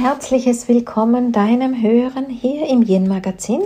herzliches Willkommen deinem Hören hier im Yin Magazin.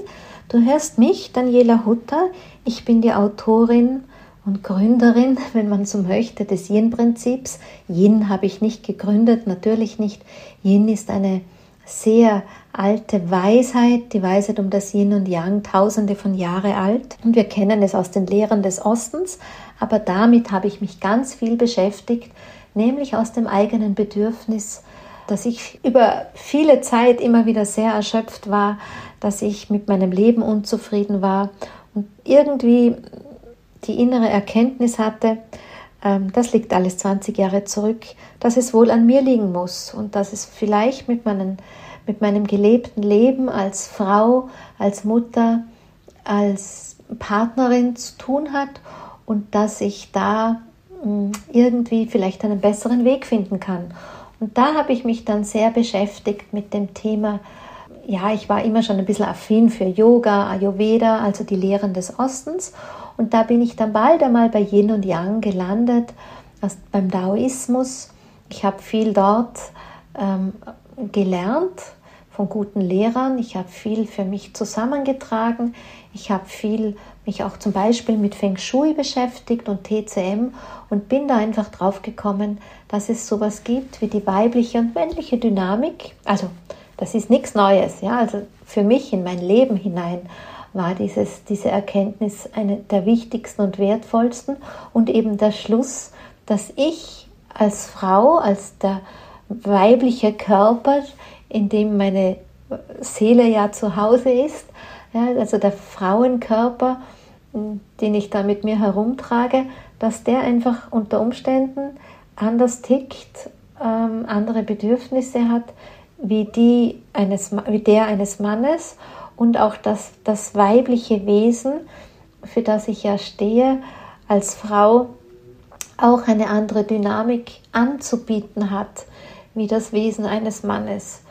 Du hörst mich, Daniela Hutter. Ich bin die Autorin und Gründerin, wenn man so möchte, des Yin-Prinzips. Yin habe ich nicht gegründet, natürlich nicht. Yin ist eine sehr alte Weisheit, die Weisheit um das Yin und Yang, tausende von Jahre alt. Und wir kennen es aus den Lehren des Ostens, aber damit habe ich mich ganz viel beschäftigt, nämlich aus dem eigenen Bedürfnis, dass ich über viele Zeit immer wieder sehr erschöpft war, dass ich mit meinem Leben unzufrieden war und irgendwie die innere Erkenntnis hatte, ähm, das liegt alles 20 Jahre zurück, dass es wohl an mir liegen muss und dass es vielleicht mit, meinen, mit meinem gelebten Leben als Frau, als Mutter, als Partnerin zu tun hat und dass ich da mm, irgendwie vielleicht einen besseren Weg finden kann. Und da habe ich mich dann sehr beschäftigt mit dem Thema, ja, ich war immer schon ein bisschen affin für Yoga, Ayurveda, also die Lehren des Ostens. Und da bin ich dann bald einmal bei Yin und Yang gelandet, also beim Daoismus. Ich habe viel dort ähm, gelernt von guten Lehrern. Ich habe viel für mich zusammengetragen. Ich habe viel mich auch zum Beispiel mit Feng Shui beschäftigt und TCM und bin da einfach drauf gekommen, dass es sowas gibt wie die weibliche und männliche Dynamik. Also das ist nichts Neues, ja. Also für mich in mein Leben hinein war dieses, diese Erkenntnis eine der wichtigsten und wertvollsten und eben der Schluss, dass ich als Frau, als der weibliche Körper, in dem meine Seele ja zu Hause ist, ja, also der Frauenkörper, den ich da mit mir herumtrage, dass der einfach unter Umständen anders tickt, ähm, andere Bedürfnisse hat, wie, die eines, wie der eines Mannes und auch das, das weibliche Wesen, für das ich ja stehe, als Frau auch eine andere Dynamik anzubieten hat, wie das Wesen eines Mannes.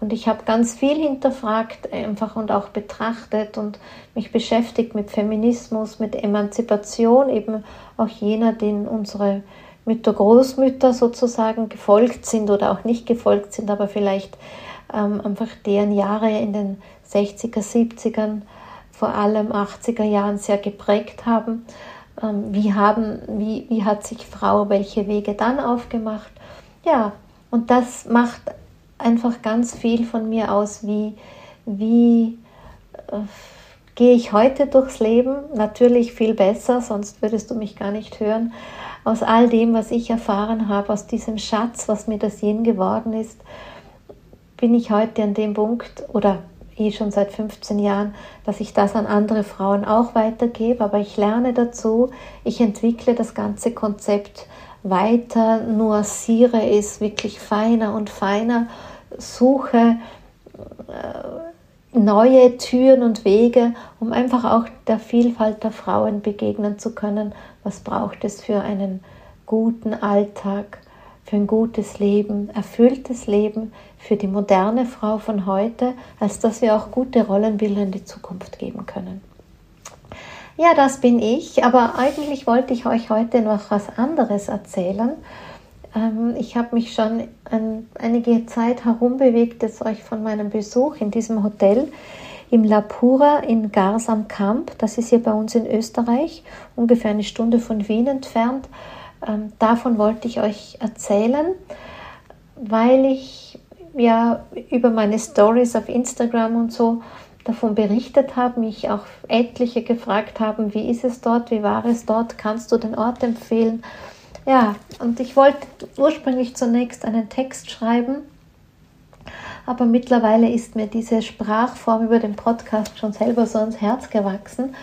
Und ich habe ganz viel hinterfragt einfach und auch betrachtet und mich beschäftigt mit Feminismus, mit Emanzipation, eben auch jener, den unsere Mütter, Großmütter sozusagen gefolgt sind oder auch nicht gefolgt sind, aber vielleicht ähm, einfach deren Jahre in den 60er, 70ern, vor allem 80er Jahren sehr geprägt haben. Ähm, wie, haben wie, wie hat sich Frau welche Wege dann aufgemacht? Ja, und das macht einfach ganz viel von mir aus, wie, wie äh, gehe ich heute durchs Leben. Natürlich viel besser, sonst würdest du mich gar nicht hören. Aus all dem, was ich erfahren habe, aus diesem Schatz, was mir das Yin geworden ist, bin ich heute an dem Punkt oder eh schon seit 15 Jahren, dass ich das an andere Frauen auch weitergebe, aber ich lerne dazu, ich entwickle das ganze Konzept weiter, nuanciere es wirklich feiner und feiner, suche äh, neue Türen und Wege, um einfach auch der Vielfalt der Frauen begegnen zu können. Was braucht es für einen guten Alltag, für ein gutes Leben, erfülltes Leben für die moderne Frau von heute, als dass wir auch gute Rollenbilder in die Zukunft geben können. Ja, das bin ich, aber eigentlich wollte ich euch heute noch was anderes erzählen. Ähm, ich habe mich schon einige Zeit herumbewegt, jetzt euch von meinem Besuch in diesem Hotel im La Pura in Gars am Kamp. Das ist hier bei uns in Österreich, ungefähr eine Stunde von Wien entfernt. Ähm, davon wollte ich euch erzählen, weil ich ja über meine Stories auf Instagram und so davon berichtet habe, mich auch etliche gefragt haben, wie ist es dort, wie war es dort, kannst du den Ort empfehlen? Ja, und ich wollte ursprünglich zunächst einen Text schreiben, aber mittlerweile ist mir diese Sprachform über den Podcast schon selber so ans Herz gewachsen.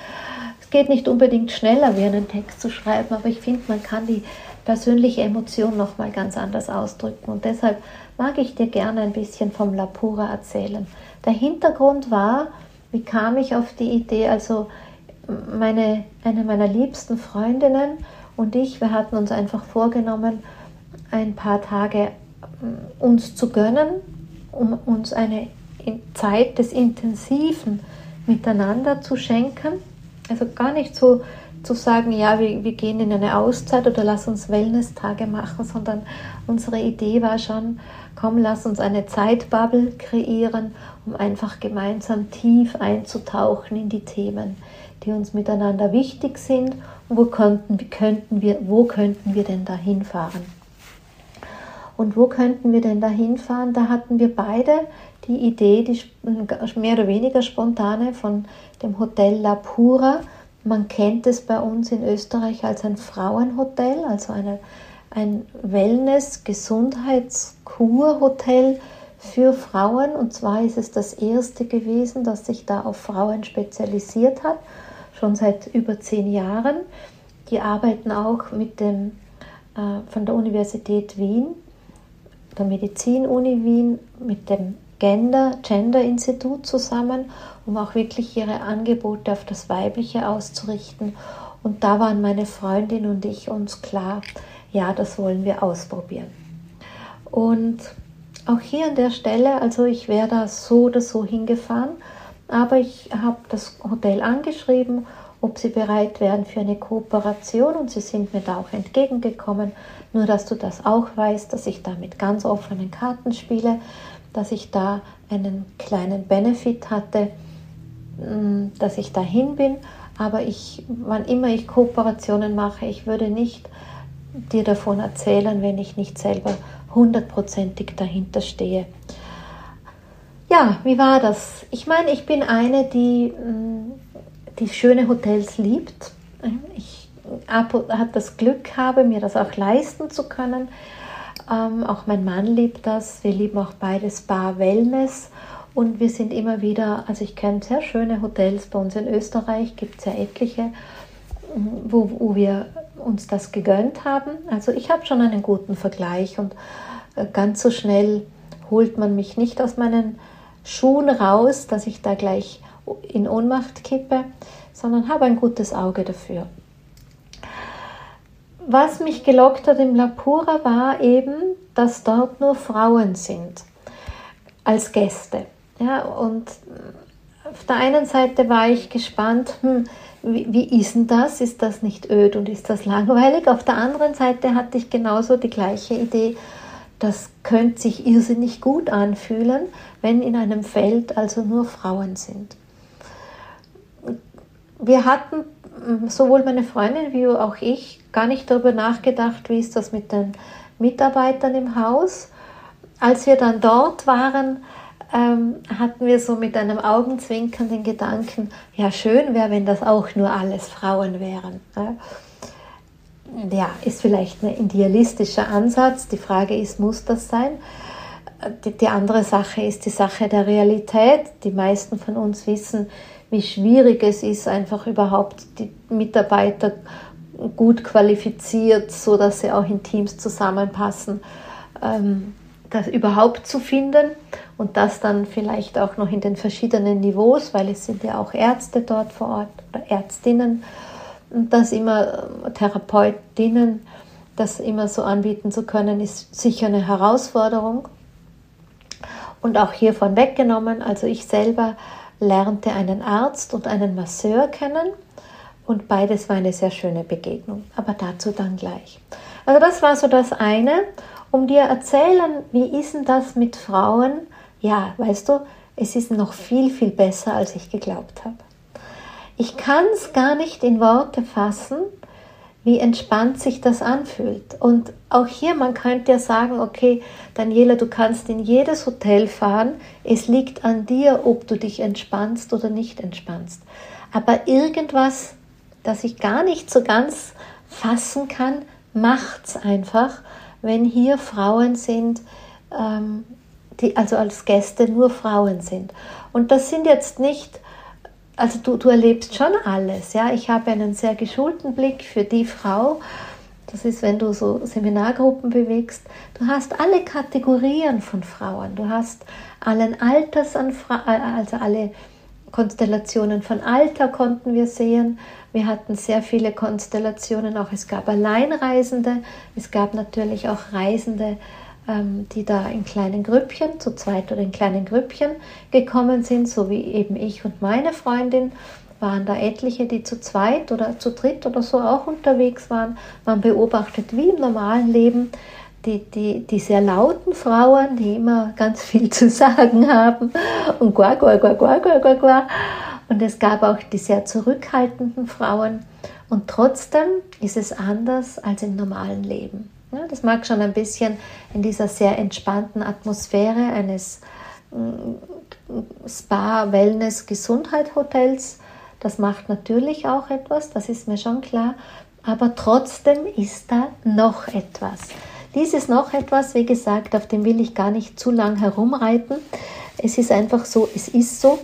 Es geht nicht unbedingt schneller, wie einen Text zu schreiben, aber ich finde, man kann die persönliche Emotion noch mal ganz anders ausdrücken und deshalb mag ich dir gerne ein bisschen vom Lapura erzählen. Der Hintergrund war, wie kam ich auf die Idee, also meine, eine meiner liebsten Freundinnen und ich, wir hatten uns einfach vorgenommen, ein paar Tage mm, uns zu gönnen, um uns eine Zeit des intensiven Miteinander zu schenken. Also gar nicht so zu sagen, ja, wir, wir gehen in eine Auszeit oder lass uns Wellness-Tage machen, sondern unsere Idee war schon, komm, lass uns eine Zeitbubble kreieren, um einfach gemeinsam tief einzutauchen in die Themen, die uns miteinander wichtig sind wo könnten, könnten wir, wo könnten wir denn da hinfahren. Und wo könnten wir denn da hinfahren? Da hatten wir beide die Idee, die mehr oder weniger spontane von dem Hotel La Pura. Man kennt es bei uns in Österreich als ein Frauenhotel, also eine, ein Wellness-Gesundheitskur-Hotel für Frauen. Und zwar ist es das erste gewesen, das sich da auf Frauen spezialisiert hat, schon seit über zehn Jahren. Die arbeiten auch mit dem, äh, von der Universität Wien, der Medizin-Uni Wien, mit dem Gender, Gender Institut zusammen, um auch wirklich ihre Angebote auf das Weibliche auszurichten. Und da waren meine Freundin und ich uns klar, ja, das wollen wir ausprobieren. Und auch hier an der Stelle, also ich wäre da so oder so hingefahren, aber ich habe das Hotel angeschrieben, ob sie bereit wären für eine Kooperation und sie sind mir da auch entgegengekommen. Nur dass du das auch weißt, dass ich da mit ganz offenen Karten spiele dass ich da einen kleinen Benefit hatte, mm, dass ich dahin bin. Aber ich, wann immer ich Kooperationen mache, ich würde nicht dir davon erzählen, wenn ich nicht selber hundertprozentig dahinter stehe. Ja, wie war das? Ich meine, ich bin eine, die, mm, die schöne Hotels liebt. Ich habe das Glück habe, mir das auch leisten zu können. Ähm, auch mein Mann liebt das. Wir lieben auch beide Spa Wellness. Und wir sind immer wieder, also ich kenne sehr schöne Hotels bei uns in Österreich, gibt es ja etliche, wo, wo wir uns das gegönnt haben. Also ich habe schon einen guten Vergleich und äh, ganz so schnell holt man mich nicht aus meinen Schuhen raus, dass ich da gleich in Ohnmacht kippe, sondern habe ein gutes Auge dafür was mich gelockt hat im Lapura war eben, dass dort nur Frauen sind als Gäste. Ja, und auf der einen Seite war ich gespannt, hm, wie, wie ist denn das? Ist das nicht öd und ist das langweilig? Auf der anderen Seite hatte ich genauso die gleiche Idee, das könnte sich irrsinnig gut anfühlen, wenn in einem Feld also nur Frauen sind. Wir hatten sowohl meine Freundin wie auch ich gar nicht darüber nachgedacht, wie ist das mit den Mitarbeitern im Haus. Als wir dann dort waren, ähm, hatten wir so mit einem Augenzwinkern den Gedanken, ja schön wäre, wenn das auch nur alles Frauen wären. Ja, ist vielleicht ein idealistischer Ansatz. Die Frage ist, muss das sein? Die, die andere Sache ist die Sache der Realität. Die meisten von uns wissen, wie schwierig es ist, einfach überhaupt die Mitarbeiter gut qualifiziert, so dass sie auch in Teams zusammenpassen, ähm, das überhaupt zu finden und das dann vielleicht auch noch in den verschiedenen Niveaus, weil es sind ja auch Ärzte dort vor Ort oder Ärztinnen das immer äh, Therapeutinnen, das immer so anbieten zu können, ist sicher eine Herausforderung und auch hiervon weggenommen. Also ich selber lernte einen Arzt und einen Masseur kennen und beides war eine sehr schöne Begegnung, aber dazu dann gleich. Also das war so das eine, um dir erzählen, wie ist denn das mit Frauen? Ja, weißt du, es ist noch viel, viel besser, als ich geglaubt habe. Ich kann es gar nicht in Worte fassen, wie entspannt sich das anfühlt. Und auch hier, man könnte ja sagen, okay, Daniela, du kannst in jedes Hotel fahren, es liegt an dir, ob du dich entspannst oder nicht entspannst. Aber irgendwas, das ich gar nicht so ganz fassen kann, macht's einfach, wenn hier Frauen sind, ähm, die also als Gäste nur Frauen sind. Und das sind jetzt nicht also du, du erlebst schon alles. Ja? Ich habe einen sehr geschulten Blick für die Frau. Das ist, wenn du so Seminargruppen bewegst. Du hast alle Kategorien von Frauen. Du hast allen Alters an Fra also alle Konstellationen von Alter konnten wir sehen. Wir hatten sehr viele Konstellationen auch. Es gab Alleinreisende, es gab natürlich auch Reisende, die da in kleinen Grüppchen, zu zweit oder in kleinen Grüppchen gekommen sind, so wie eben ich und meine Freundin, waren da etliche, die zu zweit oder zu dritt oder so auch unterwegs waren. Man beobachtet wie im normalen Leben die, die, die sehr lauten Frauen, die immer ganz viel zu sagen haben und gua, gua, gua, gua, gua, gua, gua. Und es gab auch die sehr zurückhaltenden Frauen. Und trotzdem ist es anders als im normalen Leben. Ja, das mag schon ein bisschen in dieser sehr entspannten Atmosphäre eines mm, Spa, Wellness, Gesundheit-Hotels. Das macht natürlich auch etwas, das ist mir schon klar. Aber trotzdem ist da noch etwas. Dieses noch etwas, wie gesagt, auf dem will ich gar nicht zu lang herumreiten. Es ist einfach so, es ist so.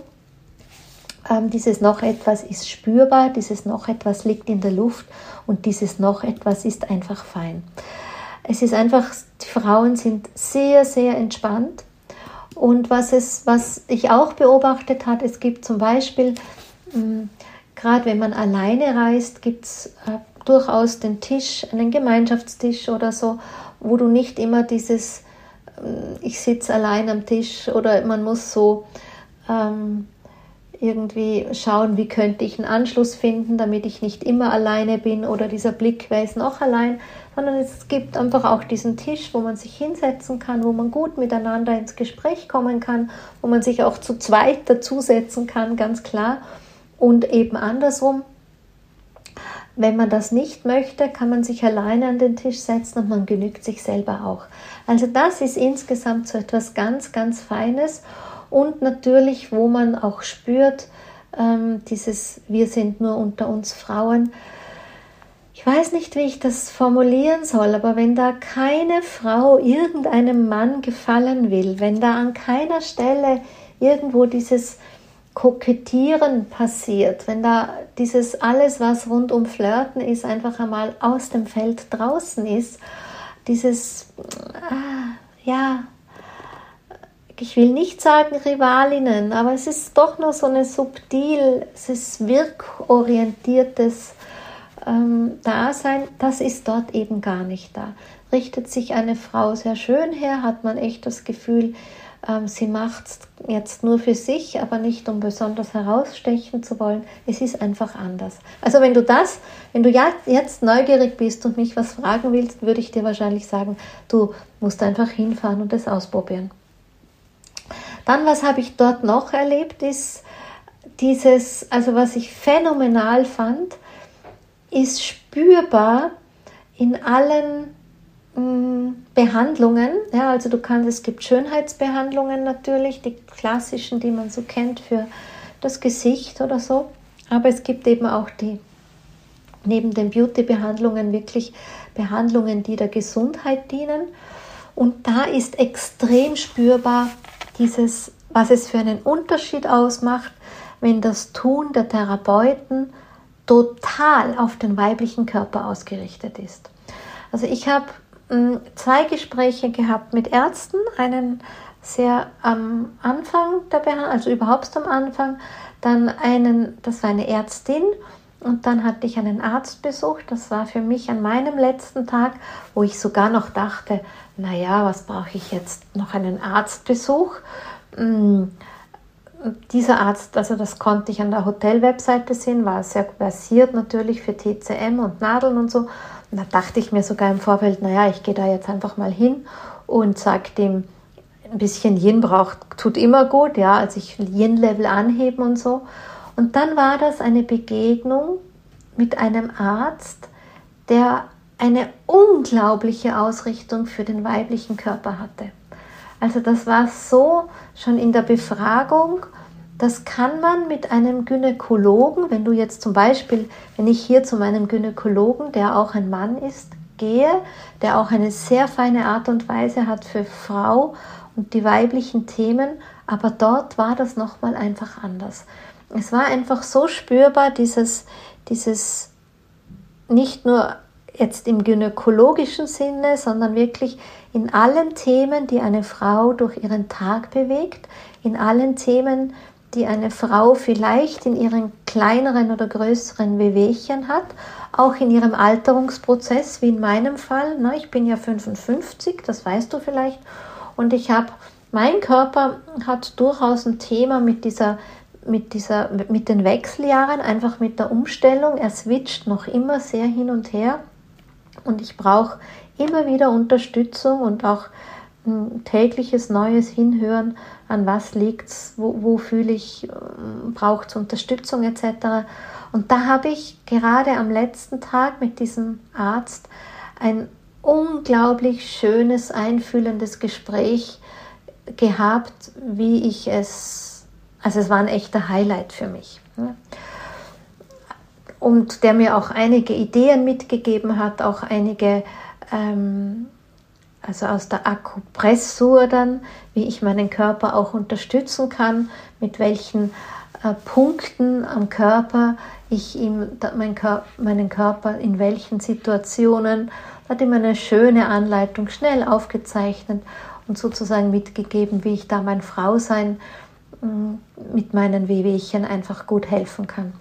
Ähm, dieses noch etwas ist spürbar, dieses noch etwas liegt in der Luft und dieses noch etwas ist einfach fein. Es ist einfach, die Frauen sind sehr, sehr entspannt. Und was, es, was ich auch beobachtet habe, es gibt zum Beispiel, hm, gerade wenn man alleine reist, gibt es äh, durchaus den Tisch, einen Gemeinschaftstisch oder so, wo du nicht immer dieses, ähm, ich sitze allein am Tisch oder man muss so ähm, irgendwie schauen, wie könnte ich einen Anschluss finden, damit ich nicht immer alleine bin oder dieser Blick, wer ist noch allein, sondern es gibt einfach auch diesen Tisch, wo man sich hinsetzen kann, wo man gut miteinander ins Gespräch kommen kann, wo man sich auch zu zweit dazusetzen kann, ganz klar. Und eben andersrum, wenn man das nicht möchte, kann man sich alleine an den Tisch setzen und man genügt sich selber auch. Also das ist insgesamt so etwas ganz, ganz Feines und natürlich, wo man auch spürt, ähm, dieses Wir sind nur unter uns Frauen. Ich weiß nicht, wie ich das formulieren soll, aber wenn da keine Frau irgendeinem Mann gefallen will, wenn da an keiner Stelle irgendwo dieses Kokettieren passiert, wenn da dieses alles, was rund um Flirten ist, einfach einmal aus dem Feld draußen ist, dieses, ah, ja, ich will nicht sagen Rivalinnen, aber es ist doch nur so eine subtil, es ist wirkorientiertes ähm, Dasein, das ist dort eben gar nicht da. Richtet sich eine Frau sehr schön her, hat man echt das Gefühl, ähm, sie macht es jetzt nur für sich, aber nicht um besonders herausstechen zu wollen. Es ist einfach anders. Also wenn du das, wenn du jetzt neugierig bist und mich was fragen willst, würde ich dir wahrscheinlich sagen, du musst einfach hinfahren und es ausprobieren. Dann, was habe ich dort noch erlebt, ist dieses, also was ich phänomenal fand, ist spürbar in allen Mm, Behandlungen, ja, also du kannst, es gibt Schönheitsbehandlungen natürlich, die klassischen, die man so kennt für das Gesicht oder so, aber es gibt eben auch die neben den Beauty-Behandlungen wirklich Behandlungen, die der Gesundheit dienen. Und da ist extrem spürbar dieses, was es für einen Unterschied ausmacht, wenn das Tun der Therapeuten total auf den weiblichen Körper ausgerichtet ist. Also ich habe zwei Gespräche gehabt mit Ärzten, einen sehr am Anfang der Behandlung, also überhaupt am Anfang, dann einen, das war eine Ärztin und dann hatte ich einen Arzt besucht. Das war für mich an meinem letzten Tag, wo ich sogar noch dachte, naja, was brauche ich jetzt noch einen Arztbesuch? Dieser Arzt, also das konnte ich an der Hotelwebseite sehen, war sehr versiert natürlich für TCM und Nadeln und so. Und da dachte ich mir sogar im Vorfeld, naja, ich gehe da jetzt einfach mal hin und sage dem, ein bisschen Yin braucht, tut immer gut, ja, also ich will Yin-Level anheben und so. Und dann war das eine Begegnung mit einem Arzt, der eine unglaubliche Ausrichtung für den weiblichen Körper hatte. Also das war so schon in der Befragung das kann man mit einem Gynäkologen, wenn du jetzt zum Beispiel, wenn ich hier zu meinem Gynäkologen, der auch ein Mann ist, gehe, der auch eine sehr feine Art und Weise hat für Frau und die weiblichen Themen, aber dort war das nochmal einfach anders. Es war einfach so spürbar, dieses, dieses nicht nur jetzt im gynäkologischen Sinne, sondern wirklich in allen Themen, die eine Frau durch ihren Tag bewegt, in allen Themen, die eine Frau vielleicht in ihren kleineren oder größeren Wehwehchen hat, auch in ihrem Alterungsprozess, wie in meinem Fall. Na, ich bin ja 55, das weißt du vielleicht, und ich habe, mein Körper hat durchaus ein Thema mit dieser mit, dieser, mit den Wechseljahren, einfach mit der Umstellung. Er switcht noch immer sehr hin und her und ich brauche immer wieder Unterstützung und auch ein tägliches neues Hinhören, an was liegt es, wo, wo fühle ich, ähm, braucht es Unterstützung etc. Und da habe ich gerade am letzten Tag mit diesem Arzt ein unglaublich schönes, einfühlendes Gespräch gehabt, wie ich es, also es war ein echter Highlight für mich. Und der mir auch einige Ideen mitgegeben hat, auch einige, ähm, also aus der Akupressur dann, wie ich meinen Körper auch unterstützen kann, mit welchen äh, Punkten am Körper ich ihm, mein Körper, meinen Körper in welchen Situationen, hat ihm eine schöne Anleitung schnell aufgezeichnet und sozusagen mitgegeben, wie ich da mein Frausein mm, mit meinen Wehwehchen einfach gut helfen kann.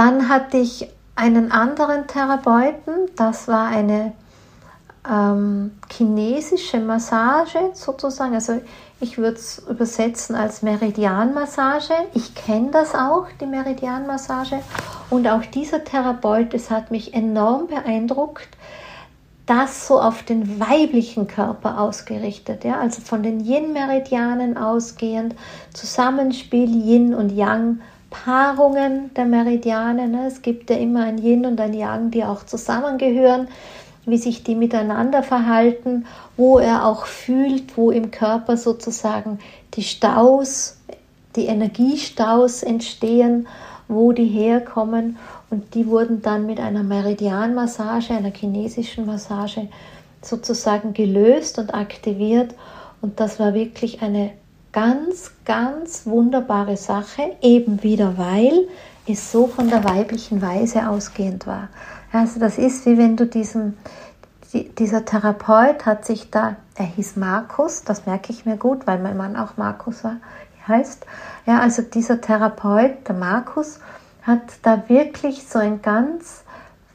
Dann hatte ich einen anderen Therapeuten, das war eine ähm, chinesische Massage sozusagen. Also ich würde es übersetzen als Meridianmassage. Ich kenne das auch, die Meridianmassage. Und auch dieser Therapeut, es hat mich enorm beeindruckt, das so auf den weiblichen Körper ausgerichtet, ja, also von den Yin-Meridianen ausgehend, Zusammenspiel Yin und Yang, Paarungen der Meridiane. Ne? Es gibt ja immer ein Yin und ein Yang, die auch zusammengehören wie sich die miteinander verhalten, wo er auch fühlt, wo im Körper sozusagen die Staus, die Energiestaus entstehen, wo die herkommen. Und die wurden dann mit einer Meridianmassage, einer chinesischen Massage sozusagen gelöst und aktiviert. Und das war wirklich eine ganz, ganz wunderbare Sache, eben wieder weil es so von der weiblichen Weise ausgehend war. Also das ist wie wenn du diesen, dieser Therapeut hat sich da, er hieß Markus, das merke ich mir gut, weil mein Mann auch Markus war, heißt. Ja, also dieser Therapeut, der Markus, hat da wirklich so ein ganz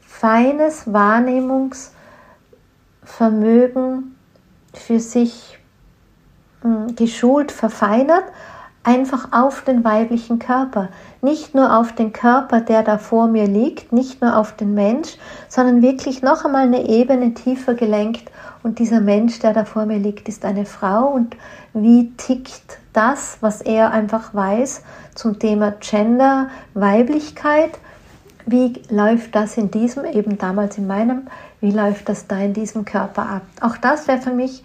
feines Wahrnehmungsvermögen für sich geschult, verfeinert einfach auf den weiblichen Körper. Nicht nur auf den Körper, der da vor mir liegt, nicht nur auf den Mensch, sondern wirklich noch einmal eine Ebene tiefer gelenkt. Und dieser Mensch, der da vor mir liegt, ist eine Frau. Und wie tickt das, was er einfach weiß zum Thema Gender, Weiblichkeit? Wie läuft das in diesem, eben damals in meinem, wie läuft das da in diesem Körper ab? Auch das wäre für mich,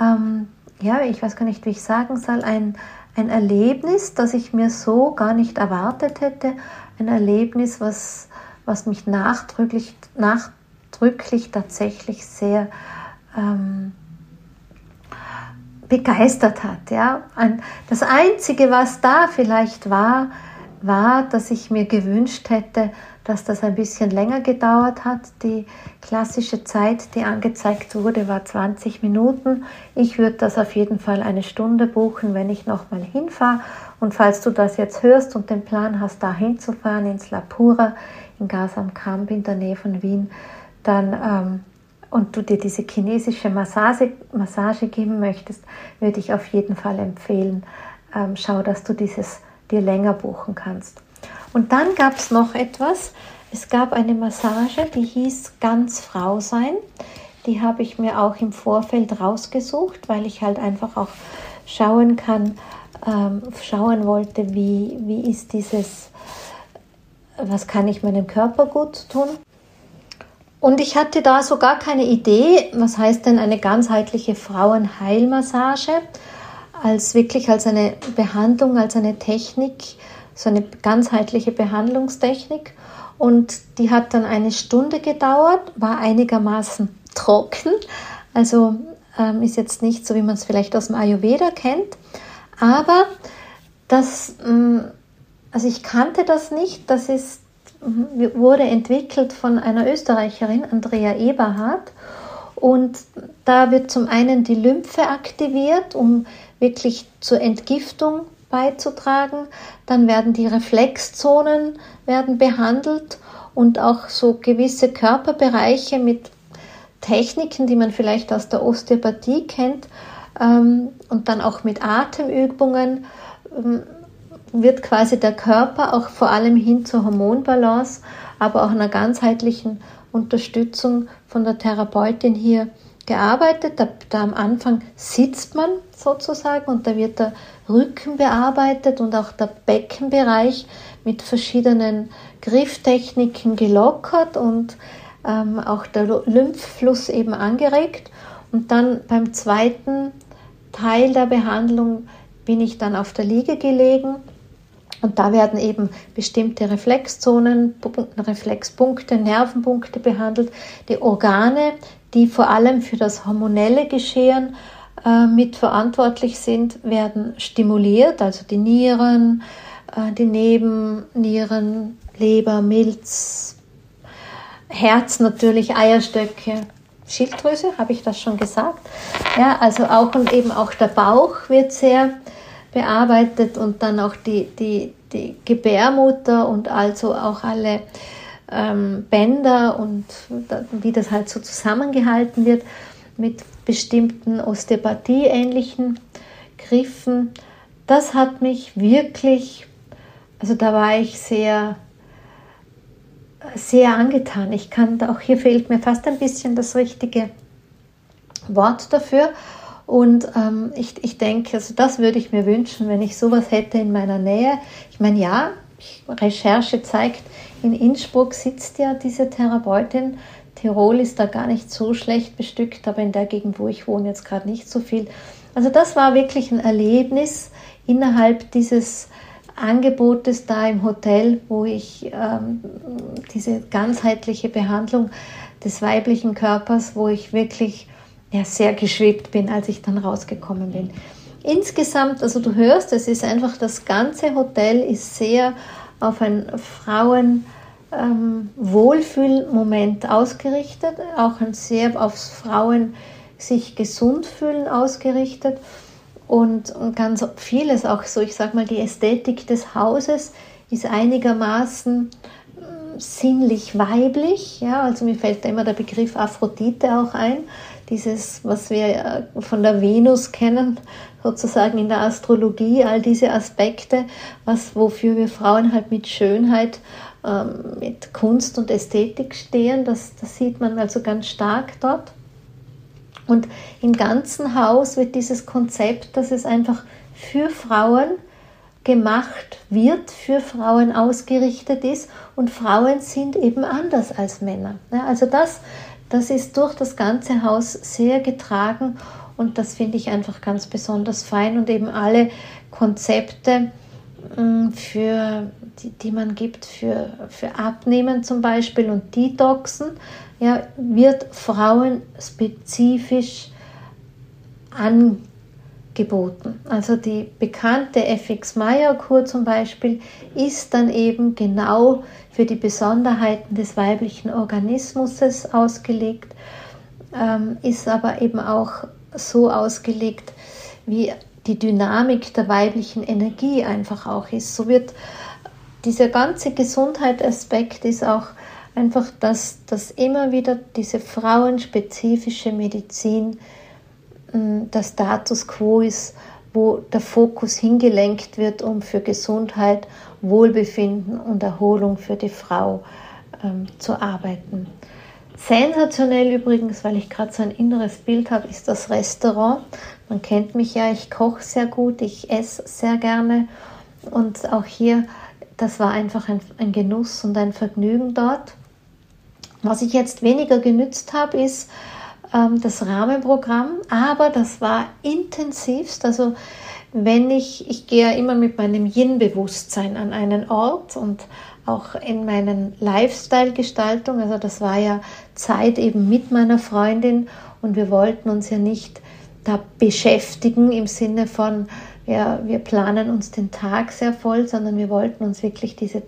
ähm, ja, ich weiß gar nicht, wie ich sagen soll, ein, ein Erlebnis, das ich mir so gar nicht erwartet hätte, ein Erlebnis, was, was mich nachdrücklich, nachdrücklich tatsächlich sehr ähm, begeistert hat. Ja? Ein, das Einzige, was da vielleicht war, war, dass ich mir gewünscht hätte, dass das ein bisschen länger gedauert hat. Die klassische Zeit, die angezeigt wurde, war 20 Minuten. Ich würde das auf jeden Fall eine Stunde buchen, wenn ich nochmal hinfahre. Und falls du das jetzt hörst und den Plan hast, da hinzufahren, ins La Pura, in Gasam Kamp in der Nähe von Wien, dann ähm, und du dir diese chinesische Massage, Massage geben möchtest, würde ich auf jeden Fall empfehlen, ähm, schau, dass du dieses dir länger buchen kannst. Und dann gab es noch etwas. Es gab eine Massage, die hieß Ganz Frau sein. Die habe ich mir auch im Vorfeld rausgesucht, weil ich halt einfach auch schauen kann, ähm, schauen wollte, wie, wie ist dieses, was kann ich meinem Körper gut tun. Und ich hatte da so gar keine Idee, was heißt denn eine ganzheitliche Frauenheilmassage, als wirklich als eine Behandlung, als eine Technik, so eine ganzheitliche Behandlungstechnik. Und die hat dann eine Stunde gedauert, war einigermaßen trocken. Also ähm, ist jetzt nicht so, wie man es vielleicht aus dem Ayurveda kennt. Aber das, ähm, also ich kannte das nicht. Das ist, mm, wurde entwickelt von einer Österreicherin, Andrea Eberhardt. Und da wird zum einen die Lymphe aktiviert, um wirklich zur Entgiftung beizutragen. Dann werden die Reflexzonen werden behandelt und auch so gewisse Körperbereiche mit Techniken, die man vielleicht aus der Osteopathie kennt ähm, und dann auch mit Atemübungen ähm, wird quasi der Körper auch vor allem hin zur Hormonbalance, aber auch einer ganzheitlichen Unterstützung von der Therapeutin hier gearbeitet. Da, da, am Anfang sitzt man sozusagen und da wird der Rücken bearbeitet und auch der Beckenbereich mit verschiedenen Grifftechniken gelockert und ähm, auch der Lymphfluss eben angeregt. Und dann beim zweiten Teil der Behandlung bin ich dann auf der Liege gelegen und da werden eben bestimmte Reflexzonen, Reflexpunkte, Nervenpunkte behandelt, die Organe, die vor allem für das hormonelle Geschehen äh, mitverantwortlich sind, werden stimuliert, also die Nieren, äh, die Nebennieren, Leber, Milz, Herz natürlich, Eierstöcke, Schilddrüse, habe ich das schon gesagt. Ja, also auch und eben auch der Bauch wird sehr bearbeitet und dann auch die, die, die Gebärmutter und also auch alle ähm, Bänder und wie das halt so zusammengehalten wird mit bestimmten Osteopathie-ähnlichen Griffen. Das hat mich wirklich, also da war ich sehr, sehr angetan. Ich kann auch hier fehlt mir fast ein bisschen das richtige Wort dafür. Und ähm, ich, ich denke, also das würde ich mir wünschen, wenn ich sowas hätte in meiner Nähe. Ich meine, ja, Recherche zeigt, in Innsbruck sitzt ja diese Therapeutin. Tirol ist da gar nicht so schlecht bestückt, aber in der Gegend, wo ich wohne, jetzt gerade nicht so viel. Also das war wirklich ein Erlebnis innerhalb dieses Angebotes da im Hotel, wo ich ähm, diese ganzheitliche Behandlung des weiblichen Körpers, wo ich wirklich ja, sehr geschwebt bin, als ich dann rausgekommen bin. Insgesamt, also du hörst, es ist einfach, das ganze Hotel ist sehr auf ein Frauen ähm, Wohlfühlmoment ausgerichtet, auch ein sehr aufs Frauen sich gesund fühlen ausgerichtet und, und ganz vieles auch so, ich sag mal, die Ästhetik des Hauses ist einigermaßen äh, sinnlich weiblich, ja, also mir fällt da immer der Begriff Aphrodite auch ein, dieses, was wir äh, von der Venus kennen, sozusagen in der Astrologie, all diese Aspekte, was, wofür wir Frauen halt mit Schönheit, ähm, mit Kunst und Ästhetik stehen, das, das sieht man also ganz stark dort. Und im ganzen Haus wird dieses Konzept, dass es einfach für Frauen gemacht wird, für Frauen ausgerichtet ist und Frauen sind eben anders als Männer. Also das das ist durch das ganze Haus sehr getragen und das finde ich einfach ganz besonders fein und eben alle Konzepte, mm, für, die, die man gibt für, für Abnehmen zum Beispiel und Detoxen, ja, wird frauenspezifisch an, geboten. Also die bekannte FX-Meyer-Kur zum Beispiel ist dann eben genau für die Besonderheiten des weiblichen Organismus ausgelegt, ähm, ist aber eben auch so ausgelegt, wie die Dynamik der weiblichen Energie einfach auch ist. So wird dieser ganze Gesundheitsaspekt ist auch einfach, dass, dass immer wieder diese frauenspezifische Medizin der Status quo ist, wo der Fokus hingelenkt wird, um für Gesundheit, Wohlbefinden und Erholung für die Frau ähm, zu arbeiten. Sensationell übrigens, weil ich gerade so ein inneres Bild habe, ist das Restaurant. Man kennt mich ja, ich koche sehr gut, ich esse sehr gerne und auch hier, das war einfach ein, ein Genuss und ein Vergnügen dort. Was ich jetzt weniger genützt habe, ist, ähm, das Rahmenprogramm, aber das war intensivst. Also wenn ich, ich gehe immer mit meinem Yin-Bewusstsein an einen Ort und auch in meinen Lifestyle-Gestaltung, also das war ja Zeit eben mit meiner Freundin und wir wollten uns ja nicht da beschäftigen im Sinne von, ja, wir planen uns den Tag sehr voll, sondern wir wollten uns wirklich diese,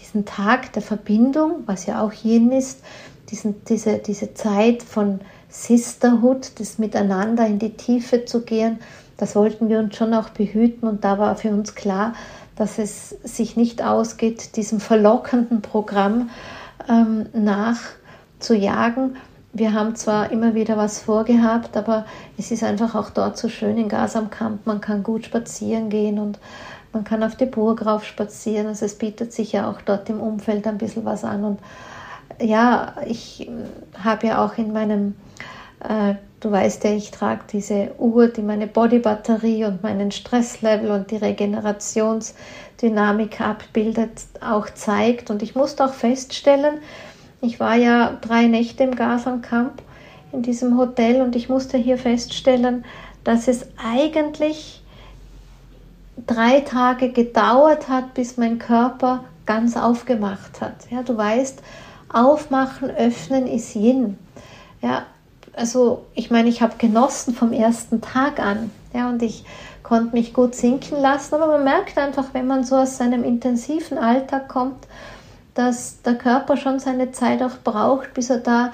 diesen Tag der Verbindung, was ja auch Yin ist, diesen, diese, diese Zeit von Sisterhood, das Miteinander in die Tiefe zu gehen, das wollten wir uns schon auch behüten und da war für uns klar, dass es sich nicht ausgeht, diesem verlockenden Programm ähm, nachzujagen. Wir haben zwar immer wieder was vorgehabt, aber es ist einfach auch dort so schön in Gasamkamp. Man kann gut spazieren gehen und Man kann auf die Burg rauf spazieren. Also es bietet sich ja auch dort im Umfeld ein bisschen was an. Und ja, ich habe ja auch in meinem, äh, du weißt ja, ich trage diese Uhr, die meine Bodybatterie und meinen Stresslevel und die Regenerationsdynamik abbildet, auch zeigt. Und ich musste auch feststellen, ich war ja drei Nächte im Gasan-Camp in diesem Hotel und ich musste hier feststellen, dass es eigentlich drei Tage gedauert hat, bis mein Körper ganz aufgemacht hat. Ja, du weißt, aufmachen, öffnen ist Yin. Ja, also ich meine, ich habe genossen vom ersten Tag an. Ja, und ich konnte mich gut sinken lassen, aber man merkt einfach, wenn man so aus seinem intensiven Alltag kommt, dass der Körper schon seine Zeit auch braucht, bis er da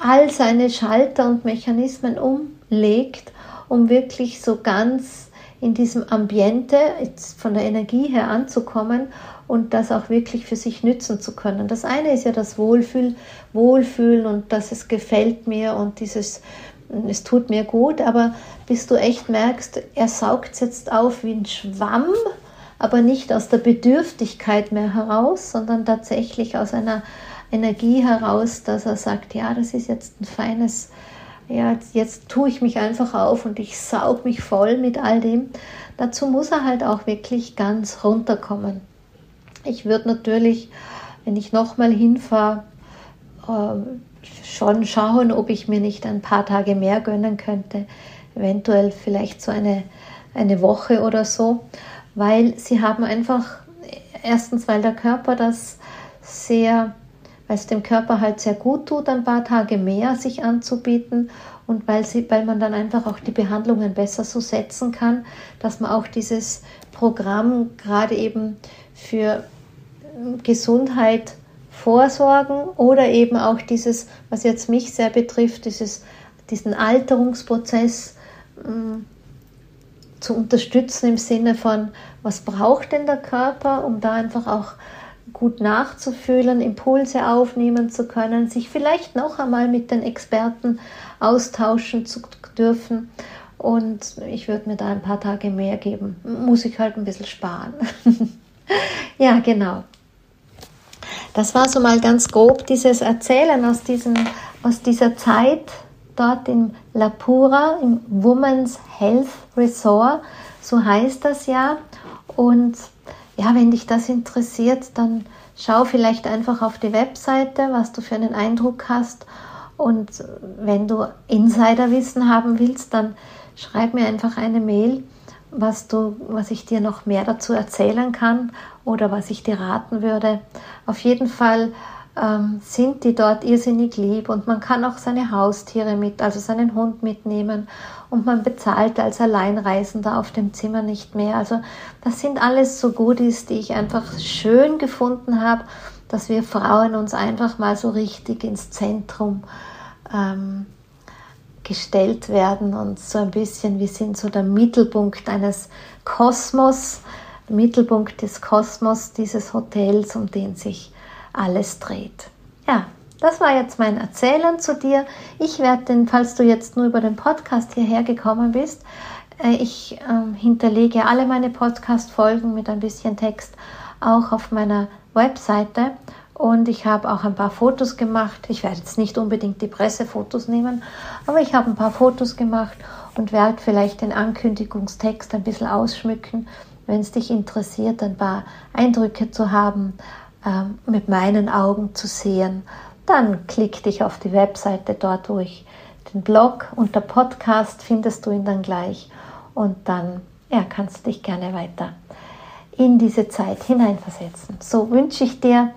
all seine Schalter und Mechanismen umlegt, um wirklich so ganz in diesem Ambiente von der Energie her anzukommen und das auch wirklich für sich nützen zu können. Das eine ist ja das Wohlfühl, Wohlfühlen und dass es gefällt mir und dieses, es tut mir gut, aber bis du echt merkst, er saugt jetzt auf wie ein Schwamm, aber nicht aus der Bedürftigkeit mehr heraus, sondern tatsächlich aus einer Energie heraus, dass er sagt, ja, das ist jetzt ein feines, ja, jetzt tue ich mich einfach auf und ich saug mich voll mit all dem. Dazu muss er halt auch wirklich ganz runterkommen. Ich würde natürlich, wenn ich nochmal hinfahre, äh, schon schauen, ob ich mir nicht ein paar Tage mehr gönnen könnte. Eventuell vielleicht so eine, eine Woche oder so, weil sie haben einfach, erstens, weil der Körper das sehr weil es dem Körper halt sehr gut tut, ein paar Tage mehr sich anzubieten und weil, sie, weil man dann einfach auch die Behandlungen besser so setzen kann, dass man auch dieses Programm gerade eben für Gesundheit vorsorgen oder eben auch dieses, was jetzt mich sehr betrifft, dieses, diesen Alterungsprozess ähm, zu unterstützen im Sinne von, was braucht denn der Körper, um da einfach auch gut nachzufühlen, Impulse aufnehmen zu können, sich vielleicht noch einmal mit den Experten austauschen zu dürfen. Und ich würde mir da ein paar Tage mehr geben. Muss ich halt ein bisschen sparen. ja, genau. Das war so mal ganz grob dieses Erzählen aus, diesem, aus dieser Zeit dort in La Pura, im Women's Health Resort. So heißt das ja. Und ja, wenn dich das interessiert, dann schau vielleicht einfach auf die Webseite, was du für einen Eindruck hast. Und wenn du Insiderwissen haben willst, dann schreib mir einfach eine Mail, was, du, was ich dir noch mehr dazu erzählen kann oder was ich dir raten würde. Auf jeden Fall ähm, sind die dort irrsinnig lieb und man kann auch seine Haustiere mit, also seinen Hund mitnehmen und man bezahlt als Alleinreisender auf dem Zimmer nicht mehr. Also das sind alles so Goodies, die ich einfach schön gefunden habe, dass wir Frauen uns einfach mal so richtig ins Zentrum ähm, gestellt werden und so ein bisschen, wir sind so der Mittelpunkt eines Kosmos, Mittelpunkt des Kosmos dieses Hotels, um den sich alles dreht. Ja, das war jetzt mein Erzählen zu dir. Ich werde den, falls du jetzt nur über den Podcast hierher gekommen bist, äh, ich äh, hinterlege alle meine Podcast-Folgen mit ein bisschen Text auch auf meiner Webseite. Und ich habe auch ein paar Fotos gemacht. Ich werde jetzt nicht unbedingt die Pressefotos nehmen, aber ich habe ein paar Fotos gemacht und werde vielleicht den Ankündigungstext ein bisschen ausschmücken, wenn es dich interessiert, ein paar Eindrücke zu haben, ähm, mit meinen Augen zu sehen, dann klick dich auf die Webseite dort, wo ich den Blog und der Podcast findest du ihn dann gleich und dann ja, kannst du dich gerne weiter in diese Zeit hineinversetzen. So wünsche ich dir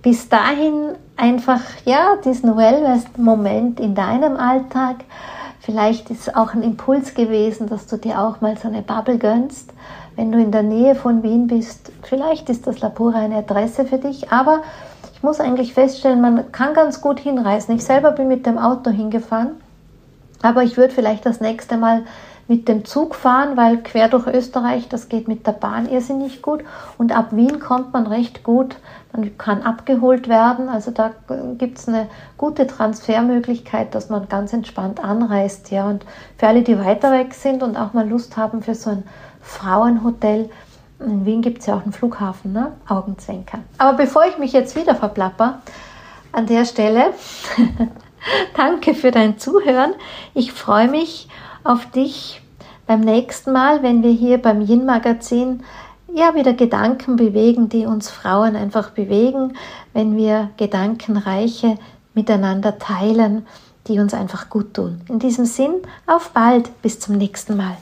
bis dahin einfach ja diesen Wellness-Moment in deinem Alltag. Vielleicht ist auch ein Impuls gewesen, dass du dir auch mal so eine Bubble gönnst, wenn du in der Nähe von Wien bist, vielleicht ist das Lapura eine Adresse für dich, aber ich muss eigentlich feststellen, man kann ganz gut hinreisen. Ich selber bin mit dem Auto hingefahren, aber ich würde vielleicht das nächste Mal mit dem Zug fahren, weil quer durch Österreich, das geht mit der Bahn irrsinnig gut. Und ab Wien kommt man recht gut, man kann abgeholt werden. Also da gibt es eine gute Transfermöglichkeit, dass man ganz entspannt anreist. Ja. Und für alle, die weiter weg sind und auch mal Lust haben für so ein Frauenhotel. In Wien gibt es ja auch einen Flughafen, ne? Augenzwinkern. Aber bevor ich mich jetzt wieder verplapper, an der Stelle, danke für dein Zuhören. Ich freue mich auf dich beim nächsten Mal, wenn wir hier beim Yin Magazin ja wieder Gedanken bewegen, die uns Frauen einfach bewegen, wenn wir Gedankenreiche miteinander teilen, die uns einfach gut tun. In diesem Sinn, auf bald, bis zum nächsten Mal.